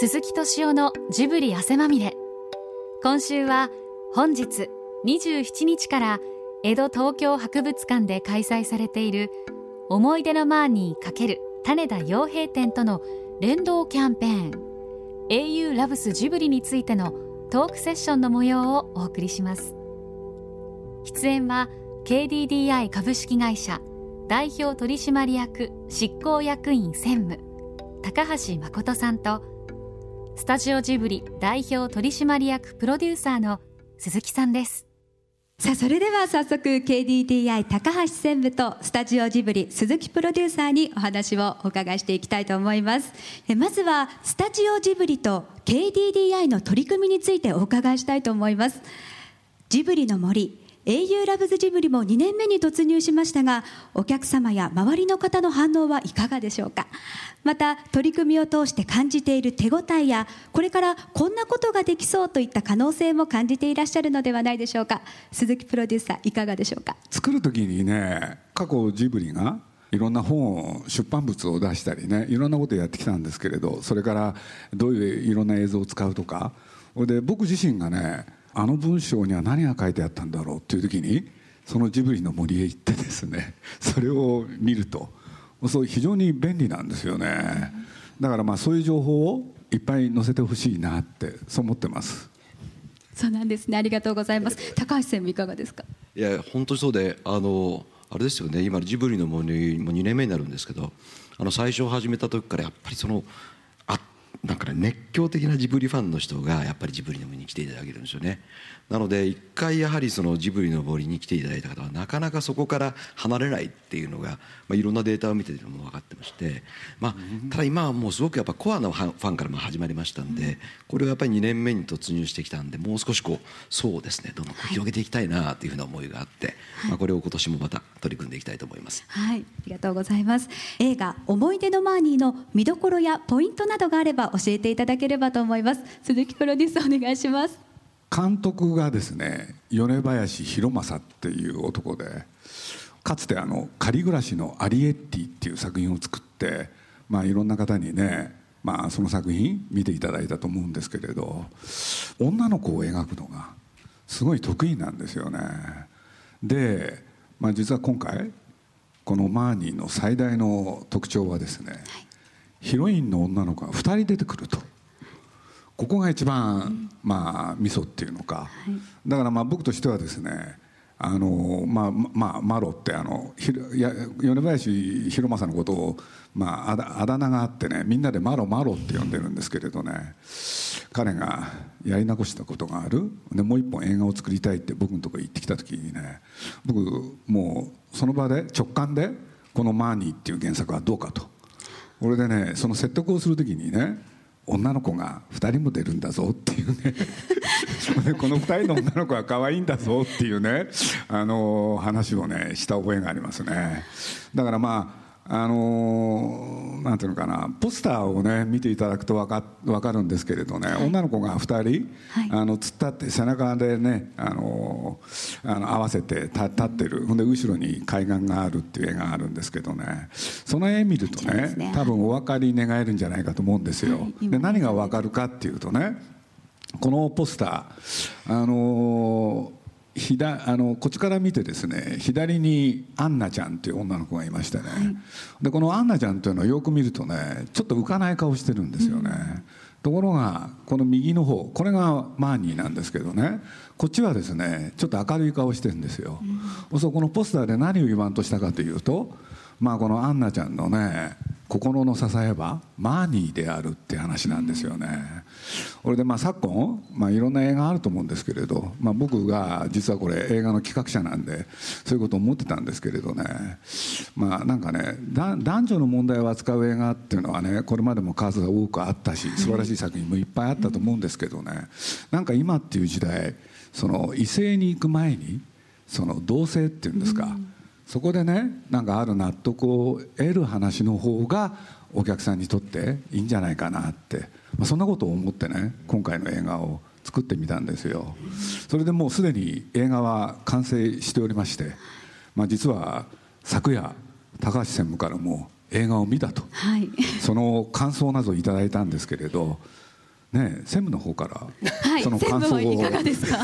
鈴木敏夫のジブリ汗まみれ。今週は本日27日から江戸東京博物館で開催されている思い出のマーニー×種田洋平展との連動キャンペーン。au ラブスジブリについてのトークセッションの模様をお送りします。出演は KDDI 株式会社代表取締役執行役員専務高橋誠さんとスタジオジブリ代表取締役プロデューサーの鈴木さんです。さあそれでは早速 KDDI 高橋専務とスタジオジブリ鈴木プロデューサーにお話をお伺いしていきたいと思います。えまずはスタジオジブリと KDDI の取り組みについてお伺いしたいと思います。ジブリの森 au ラブズジブリも2年目に突入しましたがお客様や周りの方の反応はいかがでしょうか？また取り組みを通して感じている手応えやこれからこんなことができそうといった可能性も感じていらっしゃるのではないでしょうか？鈴木プロデューサーいかがでしょうか？作る時にね過去ジブリがいろんな本を出版物を出したりねいろんなことやってきたんですけれどそれからどういういろんな映像を使うとか。で僕自身がねあの文章には何が書いてあったんだろうっていう時にそのジブリの森へ行ってですね それを見るとそう非常に便利なんですよね。だからまあそういう情報をいっぱい載せてほしいなってそう思ってます。そうなんですね。ありがとうございます。高橋専務いかがですか？いや本当にそうであのあれですよね。今ジブリの森も2年目になるんですけどあの最初始めた時からやっぱりそのなんかね熱狂的なジブリファンの人がやっぱりジブリの森に来ていただけるんですよね。なので一回やはりそのジブリの森に来ていただいた方はなかなかそこから離れないっていうのが、まあ、いろんなデータを見てるのも分かってまして、まあ、ただ今はもうすごくやっぱコアなファンからも始まりましたんでこれはやっぱり2年目に突入してきたんでもう少しこうそうですねどんどん広げていきたいなというふうな思いがあって、まあ、これを今年もまた取り組んでいきたいと思います。はいありがとうございます。映画「思い出のマーニー」の見どころやポイントなどがあれば教えていただければと思います。鈴木プロデュースお願いします。監督がですね米林弘正っていう男でかつてあの「仮暮らしのアリエッティ」っていう作品を作って、まあ、いろんな方にね、まあ、その作品見ていただいたと思うんですけれど女の子を描くのがすごい得意なんですよね。で、まあ、実は今回このマーニーの最大の特徴はですね、はいヒロインの女の子が2人出てくると。ここが一番、まあ味噌っていうのか、だからまあ僕としてはですねあのまあまあマロってあのひや米林弘正のことを、まあ、あだあだ名があってねみんなでマロマロって呼んでるんですけれどね彼がやり残したことがある。でもう一本映画を作りたいって僕のところ行ってきた時にね僕もうその場で直感でこの「マーニー」っていう原作はどうかと。俺でねその説得をする時にね女の子が2人も出るんだぞっていうね。この2人の女の子は可愛いんだぞっていうねあの話をねした覚えがありますね。だからまああのなんていうのかなポスターをね見ていただくと分か分かるんですけれどね、はい、女の子が2人、はい、あの突っ立って背中でねあのあの合わせて立ってる。ほんで後ろに海岸があるっていう絵があるんですけどね。その絵見るとね、ね、多分お分かり願えるんじゃないかと思うんですよ。はい、で何が分かるかっていうとねこのポスターあの左あのこっちから見てですね左にアンナちゃんっていう女の子がいましてね、はい、でこのアンナちゃんというのはよく見るとねちょっと浮かない顔してるんですよね、うん、ところがこの右の方これがマーニーなんですけどね。こっちはですねちょっと明るい顔してるんですよ、うん、そうこのポスターで何を言わんとしたかというとまあこのアンナちゃんのね心の支えはマーニーであるって話なんですよね。これでまあ昨今、まあ、いろんな映画あると思うんですけれど、まあ、僕が実はこれ映画の企画者なんでそういうことを思ってたんですけれどね。まあなんかね男女の問題を扱う映画っていうのはねこれまでも数が多くあったし素晴らしい作品もいっぱいあったと思うんですけどね。なんか今っていう時代その異性に行く前にその同性っていうんですか、うん。そこでねなんかある納得を得る話の方がお客さんにとっていいんじゃないかなって、まあ、そんなことを思ってね今回の映画を作ってみたんですよ。それでもうすでに映画は完成しておりまして、まあ、実は昨夜高橋専務からも映画を見たと、はい、その感想などをいただいたんですけれどね専務の方からはいその専感想を。いかがですか？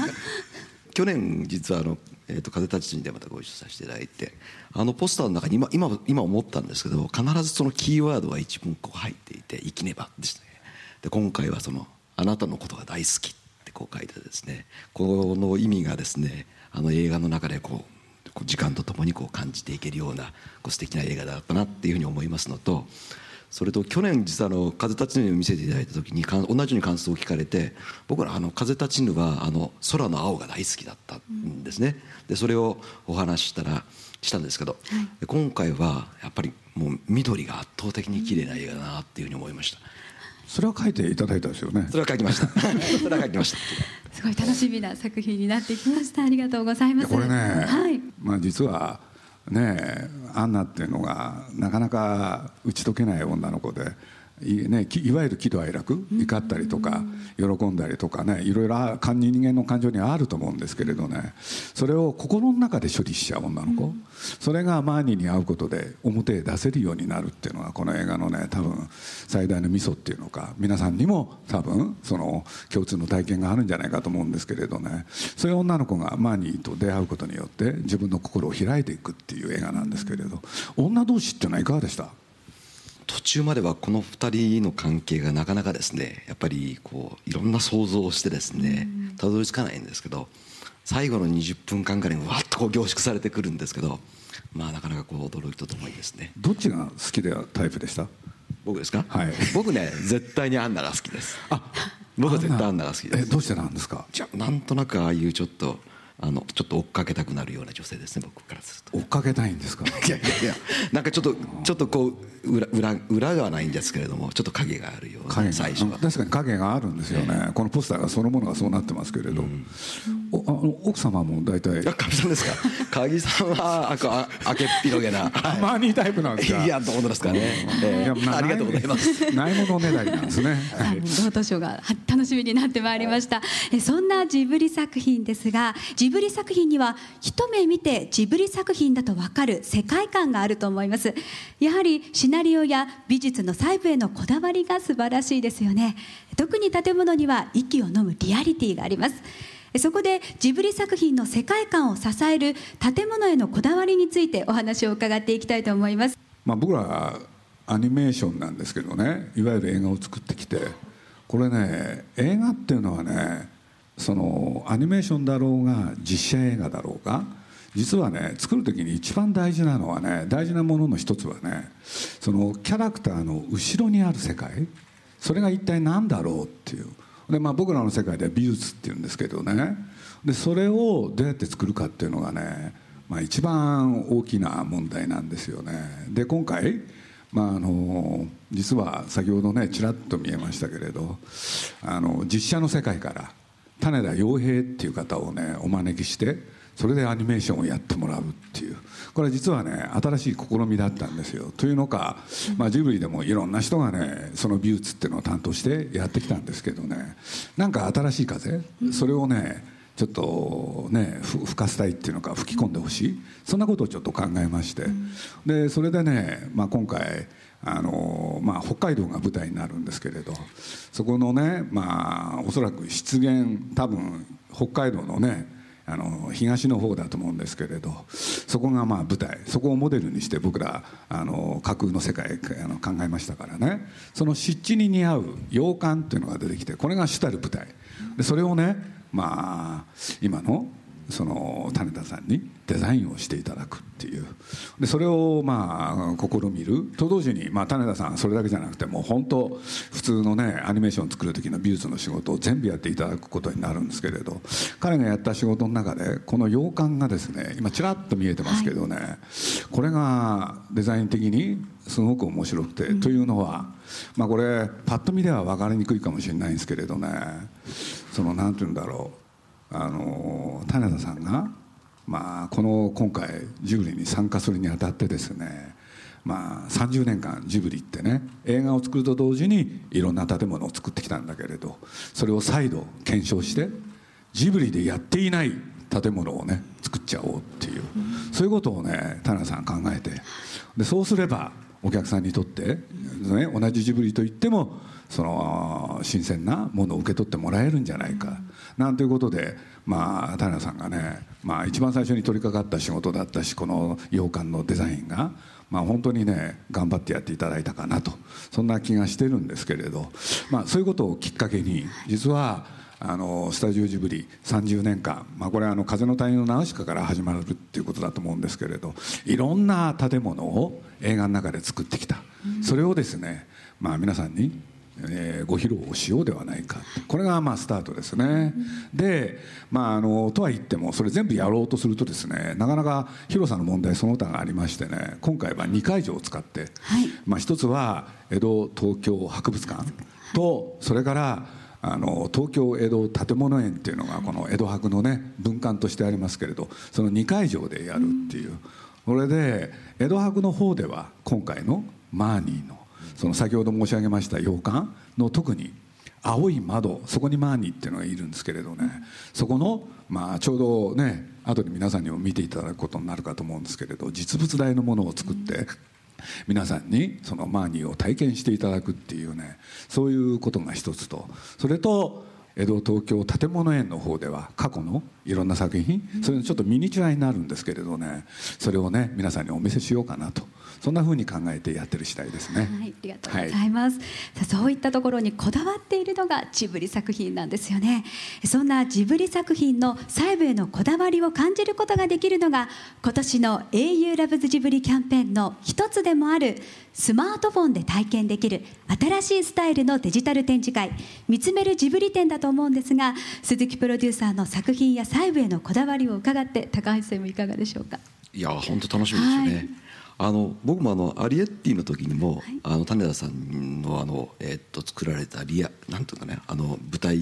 去年実はあの、えー、と風立ちぬでまたご一緒させていただいてあのポスターの中に今今今思ったんですけど必ずそのキーワードが一文こう入っていて「生きねば」ですねで今回はその「あなたのことが大好き」ってこう書いてですねこの意味がですねあの映画の中でこう時間とともにこう感じていけるようなこう素敵な映画だったなっていうふうに思いますのとそれと去年実はあの「風立ちぬ」を見せていただいた時に同じように感想を聞かれて僕らあの「風立ちぬ」はあの空の青が大好きだったんですね、でそれをお話ししたらしたんですけど、で今回はやっぱりもう緑が圧倒的に綺麗な映画だなっていうふうに思いましたそれは書いていただいたんですよね。それは書きました。それは書きました。すごい楽しみな作品になってきました。ありがとうございます。これね、はい。まあ、実はねアンナっていうのがなかなか打ち解けない女の子でい,、ね、きいわゆる喜怒哀楽怒ったりとか喜んだりとかねいろいろあかん人間の感情にはあると思うんですけれどね。それを心の中で処理しちゃう女の子、それがマーニーに会うことで表へ出せるようになるっていうのがこの映画のね多分最大のミソっていうのか皆さんにも多分その共通の体験があるんじゃないかと思うんですけれどね。そういう女の子がマーニーと出会うことによって自分の心を開いていくっていう映画なんですけれど。女同士っていうのはいかがでした？途中まではこの2人の関係がなかなかですねやっぱりこういろんな想像をしてですねたどり着かないんですけど最後の20分間ぐらいにわっとこう凝縮されてくるんですけどまあなかなかこう驚きとともにですね。どっちが好きでタイプでした？僕ですか、はい。僕ね絶対にアンナが好きです。あ僕は絶対アンナが好きです。えどうしてなんですか？じゃあなんとなくああいうちょっとあのちょっと追っかけたくなるような女性ですね僕からすると。追っかけたいんですか？いやいやいやなんかちょっとちょっとこう裏裏裏がないんですけれどもちょっと影があるような最初は。確かに影があるんですよね、このポスターがそのものがそうなってますけれど、おあの奥様も大体？あ、かみさんですか？鍵さんは、あ、こあ、明けっぴろげな。たまにタイプなんですか？いや、どうですかね。えいやまーありがとうございます。ないものねだりなんですね。さあもうロードショーがは楽しみになってまいりました。えそんなジブリ作品ですがジブリ作品には一目見てジブリ作品だと分かる世界観があると思います。やはりシナリオや美術の細部へのこだわりが素晴らしいですよね。特に建物には息を飲むリアリティがあります。そこでジブリ作品の世界観を支える建物へのこだわりについてお話を伺っていきたいと思います。まあ、僕らアニメーションなんですけどねいわゆる映画を作ってきてこれね映画っていうのはねそのアニメーションだろうが実写映画だろうが実はね作る時に一番大事なのはね大事なものの一つはねそのキャラクターの後ろにある世界それが一体何だろうっていう。で、まあ、僕らの世界では美術っていうんですけどね。でそれをどうやって作るかっていうのがね、まあ、一番大きな問題なんですよね。で今回、まあ、あの実は先ほどねちらっと見えましたけれどあの実写の世界から種田洋平っていう方をねお招きしてそれでアニメーションをやってもらうっていう。これは実はね新しい試みだったんですよ。というのか、まあ、ジブリでもいろんな人がねその美術っていうのを担当してやってきたんですけどね。なんか新しい風それをねちょっとねふ吹かせたいっていうのか吹き込んでほしい。そんなことをちょっと考えまして。でそれでね、まあ、今回あのまあ、北海道が舞台になるんですけれどそこのね、まあ、おそらく湿原多分北海道のねあの東の方だと思うんですけれどそこがまあ舞台そこをモデルにして僕らあの架空の世界あの考えましたからね。その湿地に似合う洋館っていうのが出てきてこれが主たる舞台。でそれをねまあ今のその種田さんにデザインをしていただくっていう。でそれをまあ試みる。と同時に、まあ、種田さんそれだけじゃなくてもう本当普通のねアニメーションを作る時の美術の仕事を全部やっていただくことになるんですけれど彼がやった仕事の中でこの洋館がですね今ちらっと見えてますけどね、これがデザイン的にすごく面白くて、というのは、まあ、これパッと見では分かりにくいかもしれないんですけれどねその何て言うんだろう。あの種田さんが、まあ、この今回ジブリに参加するにあたってですね、まあ、30年間ジブリってね映画を作ると同時にいろんな建物を作ってきたんだけれどそれを再度検証してジブリでやっていない建物をね作っちゃおうっていう、そういうことをね種田さん考えてでそうすればお客さんにとって、ね、同じジブリといってもその新鮮なものを受け取ってもらえるんじゃないか、なんていうことで、まあ、田さんがね、まあ、一番最初に取り掛かった仕事だったしこの洋館のデザインが、まあ、本当にね頑張ってやっていただいたかなと。そんな気がしてるんですけれど、まあ、そういうことをきっかけに実はあのスタジオジブリ30年間、まあ、これはあの風の谷のナウシカから始まるっていうことだと思うんですけれどいろんな建物を映画の中で作ってきた、それをですね、まあ、皆さんにえー、ご披露をしようではないかこれがまあスタートですね、うん、で、まあ、あのとは言ってもそれ全部やろうとするとですねなかなか広さの問題その他がありましてね今回は2会場を使って、はい、まあ、一つは江戸東京博物館とそれからあの東京江戸建物園っていうのがこの江戸博のね文館としてありますけれどその2会場でやるっていう、これで江戸博の方では今回のマーニーのその先ほど申し上げました洋館の特に青い窓そこにマーニーっていうのがいるんですけれどね。そこの、まあ、ちょうどね後で皆さんにも見ていただくことになるかと思うんですけれど実物大のものを作って皆さんにそのマーニーを体験していただくっていうねそういうことが一つと。それと江戸東京建物園の方では過去のいろんな作品それのちょっとミニチュアになるんですけれどねそれをね皆さんにお見せしようかなと。そんなふうに考えてやってる次第ですね。はい、ありがとうございます。はい、そういったところにこだわっているのがジブリ作品なんですよね。そんなジブリ作品の細部へのこだわりを感じることができるのが今年の au ラブズジブリキャンペーンの一つでもあるスマートフォンで体験できる新しいスタイルのデジタル展示会見つめるジブリ展だと思うんですが鈴木プロデューサーの作品や細部へのこだわりを伺って高橋さんもいかがでしょうか？いや本当楽しみですよね、はいあの僕もあのアリエッティの時にも、はい、あの種田さんのあの、えー、っと作られたリアなんていうかねあの舞台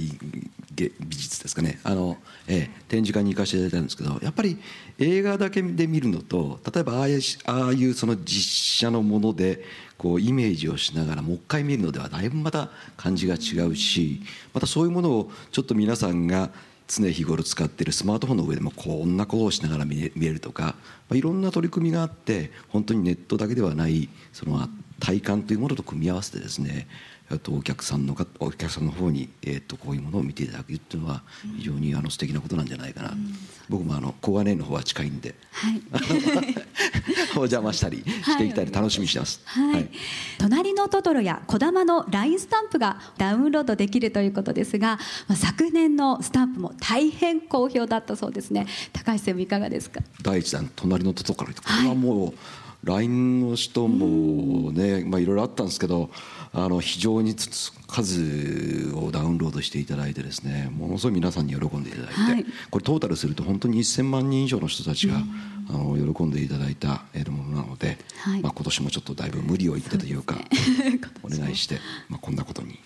美術ですかね。あの、えー、展示会に行かせていただいたんですけどやっぱり映画だけで見るのと例えばああいうああいうその実写のものでこうイメージをしながらもう一回見るのではだいぶまた感じが違うしまたそういうものをちょっと皆さんが常日頃使っているスマートフォンの上でもこんなことをしながら見えるとか、まあ、いろんな取り組みがあって本当にネットだけではないその体感というものと組み合わせてですねとお客さんのお客さんの方に、えー、とこういうものを見ていただくっていうのは非常にあの素敵なことなんじゃないかな、うん、僕もあの小金井の方は近いんで、はい、お邪魔したりしていきたい。楽しみにしてます、はい、はい、隣のトトロやこだまの LINE スタンプがダウンロードできるということですが、まあ、昨年のスタンプも大変好評だったそうですね。高橋専務いかがですか？第一弾隣のトトロから。これはもう、はい LINE の人もね、まあ、いろいろあったんですけどあの非常に数をダウンロードしていただいてですねものすごい皆さんに喜んでいただいて、はい、これトータルすると本当に1000万人以上の人たちが、あの喜んでいただいたものなので、はい、まあ、今年もちょっとだいぶ無理を言ってというか、ね、お願いして、まあ、こんなことに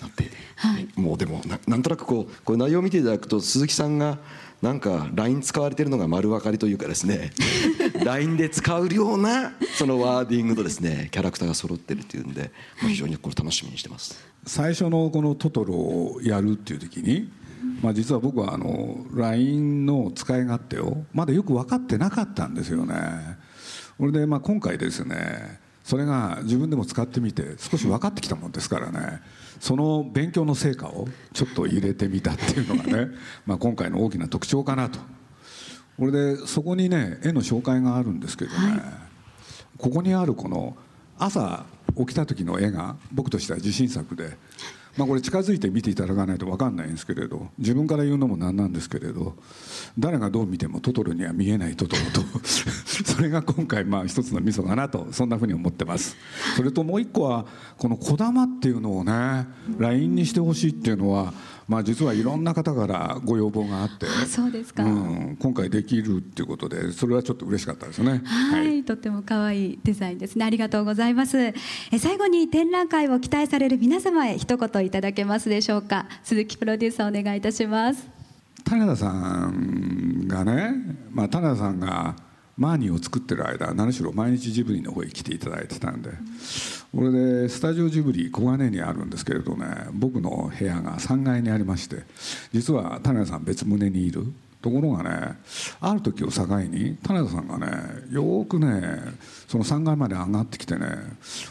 なって、はい、もうでもなんとなくこうこう内容を見ていただくと鈴木さんがなんか LINE 使われてるのが丸分かりというかですね。LINE で使うようなそのワーディングとですねキャラクターが揃ってるっていうんで、まあ、非常にこれ楽しみにしてます、最初のこのトトロをやるっていう時に、まあ、実は僕はあの LINE の使い勝手をまだよく分かってなかったんですよね。それでまあ今回ですねそれが自分でも使ってみて少し分かってきたもんですからね。その勉強の成果をちょっと入れてみたっていうのがね まあ今回の大きな特徴かなと。これでそこにね絵の紹介があるんですけどね、はい、ここにあるこの朝起きた時の絵が僕としては自信作でまあ、これ近づいて見ていただかないと分かんないんですけれど自分から言うのも何なんですけれど誰がどう見てもトトロには見えないトトロと それが今回まあ一つのミソかなとそんなふうに思ってます。それともう一個はこの「こだま」っていうのをね LINE にしてほしいっていうのはまあ、実はいろんな方からご要望があってそうですか、うん、今回できるっていうことでそれはちょっと嬉しかったですね。はい、とっても可愛いデザインですね。ありがとうございます。え最後に展覧会を期待される皆様へ一言いただけますでしょうか。鈴木プロデューサーお願いいたします。種田さんがね、まあ、種田さんがマーニーを作ってる間何しろ毎日ジブリの方へ来ていただいてたんで、これでスタジオジブリ小金井にあるんですけれどね僕の部屋が3階にありまして実は種田さん別棟にいる。ところがねある時を境に種田さんがねよくねその3階まで上がってきてね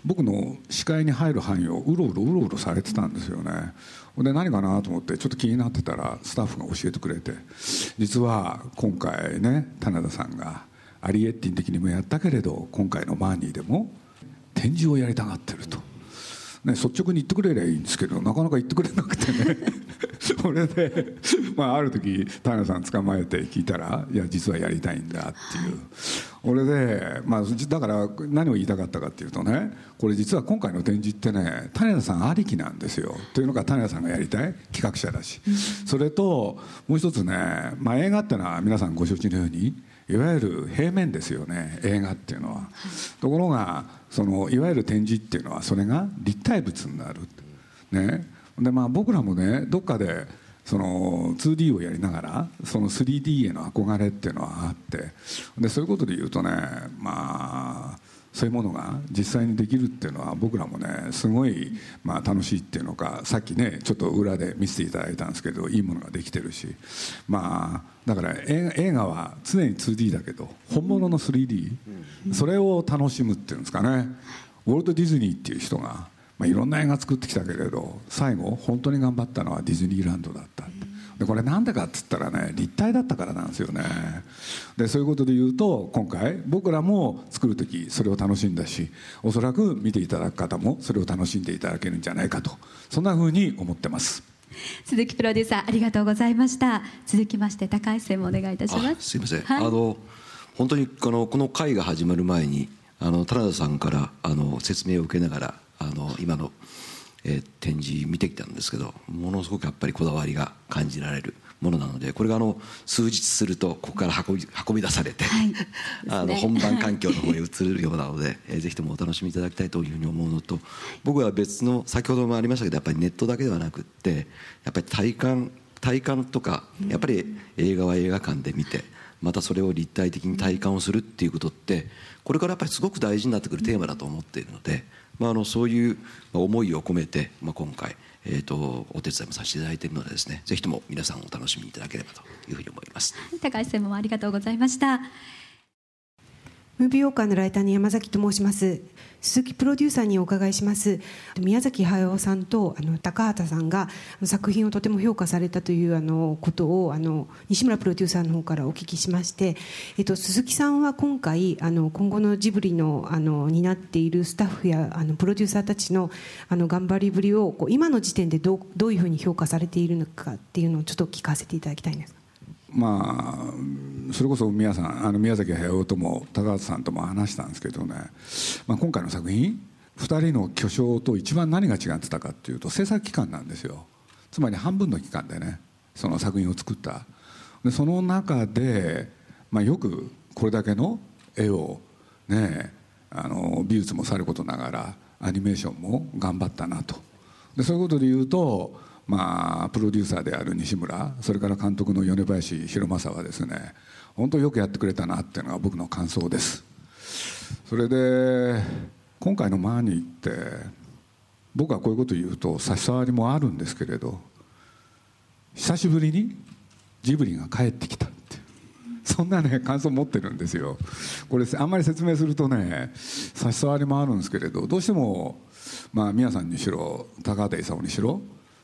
僕の視界に入る範囲をうろうろうろうろされてたんですよね。で何かなと思ってちょっと気になってたらスタッフが教えてくれて実は今回ね種田さんがアリエッティン的にもやったけれど今回のマーニーでも展示をやりたがってると。ね、率直に言ってくれりゃいいんですけどなかなか言ってくれなくてね それで、まあ、ある時平さん捕まえて聞いたら「いや実はやりたいんだ」っていう。俺で、まあ、だから何を言いたかったかっていうとねこれ実は今回の展示ってね種田さんありきなんですよというのが種田さんがやりたい企画者だし、それともう一つね、まあ、映画っていうのは皆さんご承知のようにいわゆる平面ですよね映画っていうのは。ところがそのいわゆる展示っていうのはそれが立体物になる。ね、でまあ僕らもねどっかでその 2D をやりながらその 3D への憧れっていうのはあってでそういうことで言うとねまあそういうものが実際にできるっていうのは僕らもねすごいまあ楽しいっていうのかさっきねちょっと裏で見せていただいたんですけどいいものができてるし。まあだから映画は常に 2D だけど本物の 3D それを楽しむっていうんですかね。ウォルト・ディズニーっていう人がまあ、いろんな映画作ってきたけれど最後本当に頑張ったのはディズニーランドだでこれなんでかっつったらね立体だったからなんですよね。でそういうことで言うと今回僕らも作る時それを楽しんだしおそらく見ていただく方もそれを楽しんでいただけるんじゃないかとそんなふうに思ってます。鈴木プロデューサーありがとうございました。続きまして高橋専もお願いいたします。すいません、はい、あの本当にこのこの会が始まる前にあの田田さんからあの説明を受けながらあの今の、えー、展示見てきたんですけどものすごくやっぱりこだわりが感じられるものなのでこれがあの数日するとここから運び運び出されて、はい。あの本番環境の方に移るようなので、えー、ぜひともお楽しみいただきたいというふうに思うのと僕は別の先ほどもありましたけどやっぱりネットだけではなくってやっぱり体感体感とかやっぱり映画は映画館で見てまたそれを立体的に体感をするっていうことってこれからやっぱりすごく大事になってくるテーマだと思っているので。まあ、あのそういう思いを込めて、まあ、今回、えーと、お手伝いもさせていただいているのでですねぜひとも皆さんお楽しみいただければというふうに思います。高橋専務もありがとうございましたムービーウォーカーのライターの山崎と申します鈴木プロデューサーにお伺いします宮崎駿さんとあの高畑さんが作品をとても評価されたというあのことをあの西村プロデューサーの方からお聞きしまして、えっと、鈴木さんは今回あの今後のジブリのあの担っているスタッフやあのプロデューサーたちのあの頑張りぶりをこう今の時点でどうどういうふうに評価されているのかっていうのをちょっと聞かせていただきたいんです。まあ、それこそ宮さんあの宮崎駿とも高畑さんとも話したんですけどね、まあ、今回の作品2人の巨匠と一番何が違ってたかっていうと制作期間なんですよ。つまり半分の期間でねその作品を作った。でその中で、まあ、よくこれだけの絵をねあの美術もさることながらアニメーションも頑張ったなと。でそういうことで言うとまあ、プロデューサーである西村それから監督の米林弘正はですね本当よくやってくれたなっていうのが僕の感想です。それで今回のマーニーって僕はこういうこと言うと差し障りもあるんですけれど久しぶりにジブリが帰ってきたってそんなね感想持ってるんですよ。これあんまり説明するとね差し障りもあるんですけれどどうしてもまあ宮さんにしろ高畑勲にしろ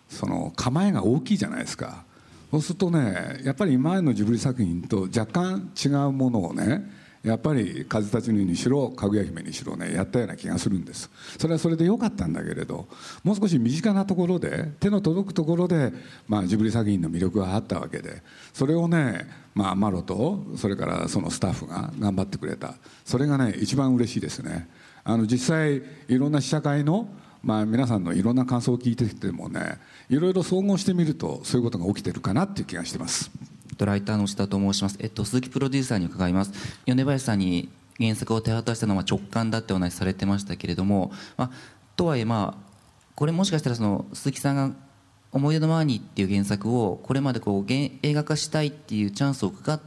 その構えが大きいじゃないですか。そうするとねやっぱり今までのジブリ作品と若干違うものをねやっぱり「風立ちぬ」にしろ「かぐや姫」にしろねやったような気がするんです。それはそれで良かったんだけれどもう少し身近なところで手の届くところで、まあ、ジブリ作品の魅力があったわけでそれをね、まあ、マロとそれからそのスタッフが頑張ってくれた。それがね一番嬉しいですね。あの実際いろんな試写会のまあ、皆さんのいろんな感想を聞いてきてもねいろいろ総合してみるとそういうことが起きてるかなっていう気がしてます。ライターの下と申します、えっと、鈴木プロデューサーに伺います。米林さんに原作を手渡したのは直感だってお話しされてましたけれども、まあ、とはいえまあこれもしかしたらその鈴木さんが「思い出のマーニー」っていう原作をこれまでこう映画化したいっていうチャンスを伺っ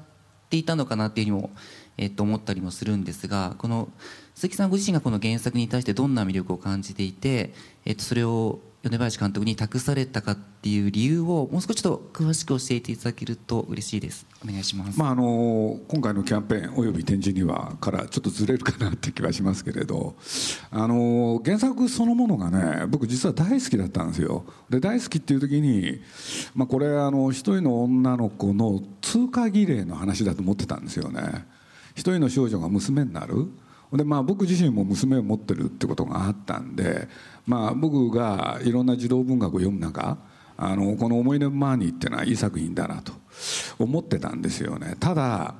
ていたのかなっていうふうにも、えっと、思ったりもするんですがこの鈴木さんご自身がこの原作に対してどんな魅力を感じていて、えっと、それを米林監督に託されたかっていう理由をもう少しと詳しく教えていただけると嬉しいです。お願いします、まあ、あの今回のキャンペーンおよび展示にはからちょっとずれるかなって気はしますけれど。あの原作そのものがね僕実は大好きだったんですよ。で大好きっていう時に、まあ、これあの一人の女の子の通過儀礼の話だと思ってたんですよね。一人の少女が娘になる。でまあ、僕自身も娘を持ってるってことがあったんで、まあ、僕がいろんな児童文学を読む中あのこの「思い出のマーニー」っていうのはいい作品だなと思ってたんですよね。ただ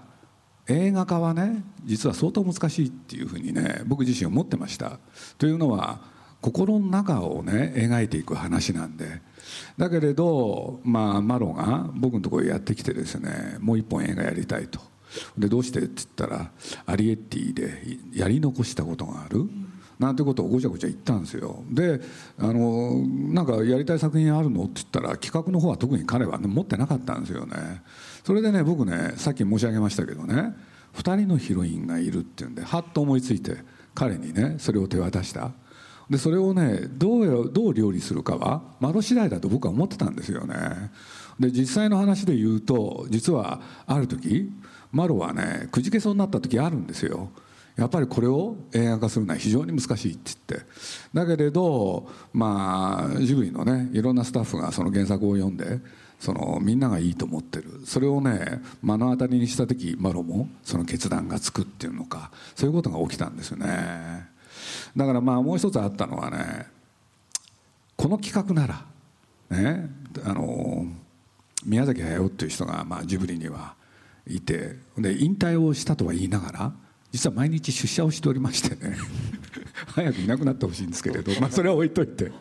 映画化はね実は相当難しいっていうふうにね僕自身思ってました。というのは心の中をね描いていく話なんで。だけれど、まあ、マロが僕のところへやってきてですねもう一本映画やりたいと。でどうしてって言ったらアリエッティでやり残したことがある、なんてことをごちゃごちゃ言ったんですよ。であのなんかやりたい作品あるの？って言ったら企画の方は特に彼は、ね、持ってなかったんですよね。それでね僕ねさっき申し上げましたけどね2人のヒロインがいるっていうんではっと思いついて彼にねそれを手渡した。でそれをねどうどう料理するかは窓次第だと僕は思ってたんですよね。で実際の話で言うと実はある時マロはねくじけそうになった時あるんですよ。やっぱりこれを映画化するのは非常に難しいって言って。だけれどまあジブリのねいろんなスタッフがその原作を読んでそのみんながいいと思ってる。それをね目の当たりにした時マロもその決断がつくっていうのかそういうことが起きたんですよね。だからまあもう一つあったのはねこの企画ならねあの宮崎駿っていう人がまあジブリにはいて。で引退をしたとは言いながら実は毎日出社をしておりましてね。早くいなくなってほしいんですけれど、まあ、それは置いといて。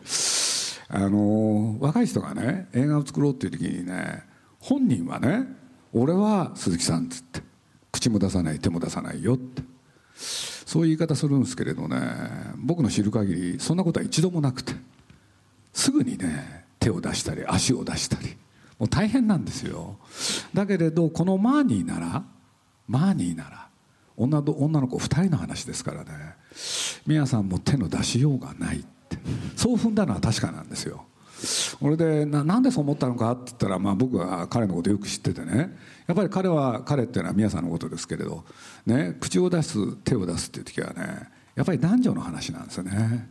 あの若い人がね映画を作ろうっていう時にね本人はね俺は鈴木さんっつって口も出さない手も出さないよってそういう言い方するんですけれどね僕の知る限りそんなことは一度もなくてすぐにね手を出したり足を出したりもう大変なんですよ。だけれどこのマーニーならマーニーなら女女の子2人の話ですからね。宮さんも手の出しようがないって。そう踏んだのは確かなんですよ。それでななんでそう思ったのかって言ったら、まあ、僕は彼のことよく知っててね。やっぱり彼は彼っていうのは宮さんのことですけれど、ね、口を出す手を出すっていう時はねやっぱり男女の話なんですよね。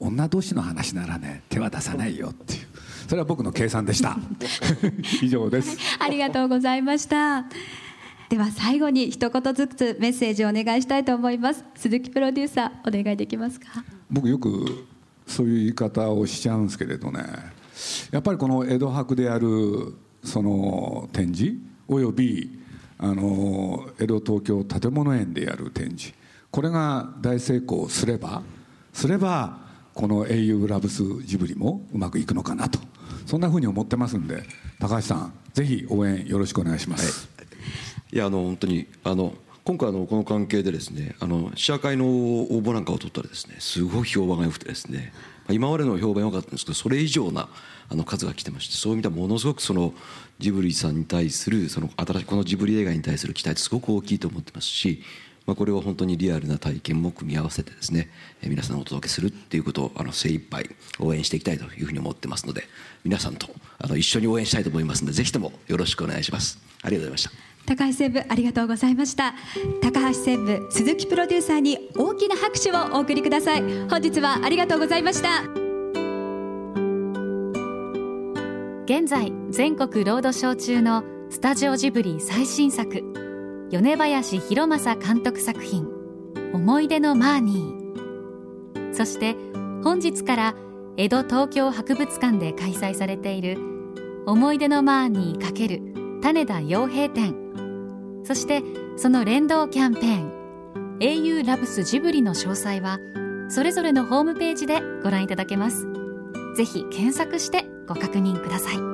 女同士の話ならね手は出さないよっていう。それは僕の計算でした。以上です。ありがとうございました。では最後に一言ずつメッセージをお願いしたいと思います。鈴木プロデューサーお願いできますか？僕よくそういう言い方をしちゃうんですけれどね。やっぱりこの江戸博であるその展示およびあの江戸東京建物園でやる展示。これが大成功すればすればこの「英雄ラブスジブリ」もうまくいくのかなとそんなふうに思ってますんで高橋さんぜひ応援よろしくお願いします、はい、いやあの本当にあの今回のこの関係でですねあの試写会の応募なんかを取ったらですねすごい評判が良くてですね今までの評判良かったんですけどそれ以上なあの数が来てましてそういう意味ではものすごくそのジブリさんに対するその新しいこのジブリ映画に対する期待ってすごく大きいと思ってますしまあ、これを本当にリアルな体験も組み合わせてですね、え皆さんにお届けするっていうことをあの精一杯応援していきたいというふうに思ってますので皆さんとあの一緒に応援したいと思いますのでぜひともよろしくお願いします。ありがとうございました。高橋専務ありがとうございました。高橋専務鈴木プロデューサーに大きな拍手をお送りください。本日はありがとうございました。現在全国ロードショー中のスタジオジブリ最新作米林博正監督作品「思い出のマーニー」そして本日から江戸東京博物館で開催されている「思い出のマーニー×種田洋平展」そしてその連動キャンペーン「英雄ラブスジブリ」の詳細はそれぞれのホームページでご覧いただけます。ぜひ検索してご確認ください。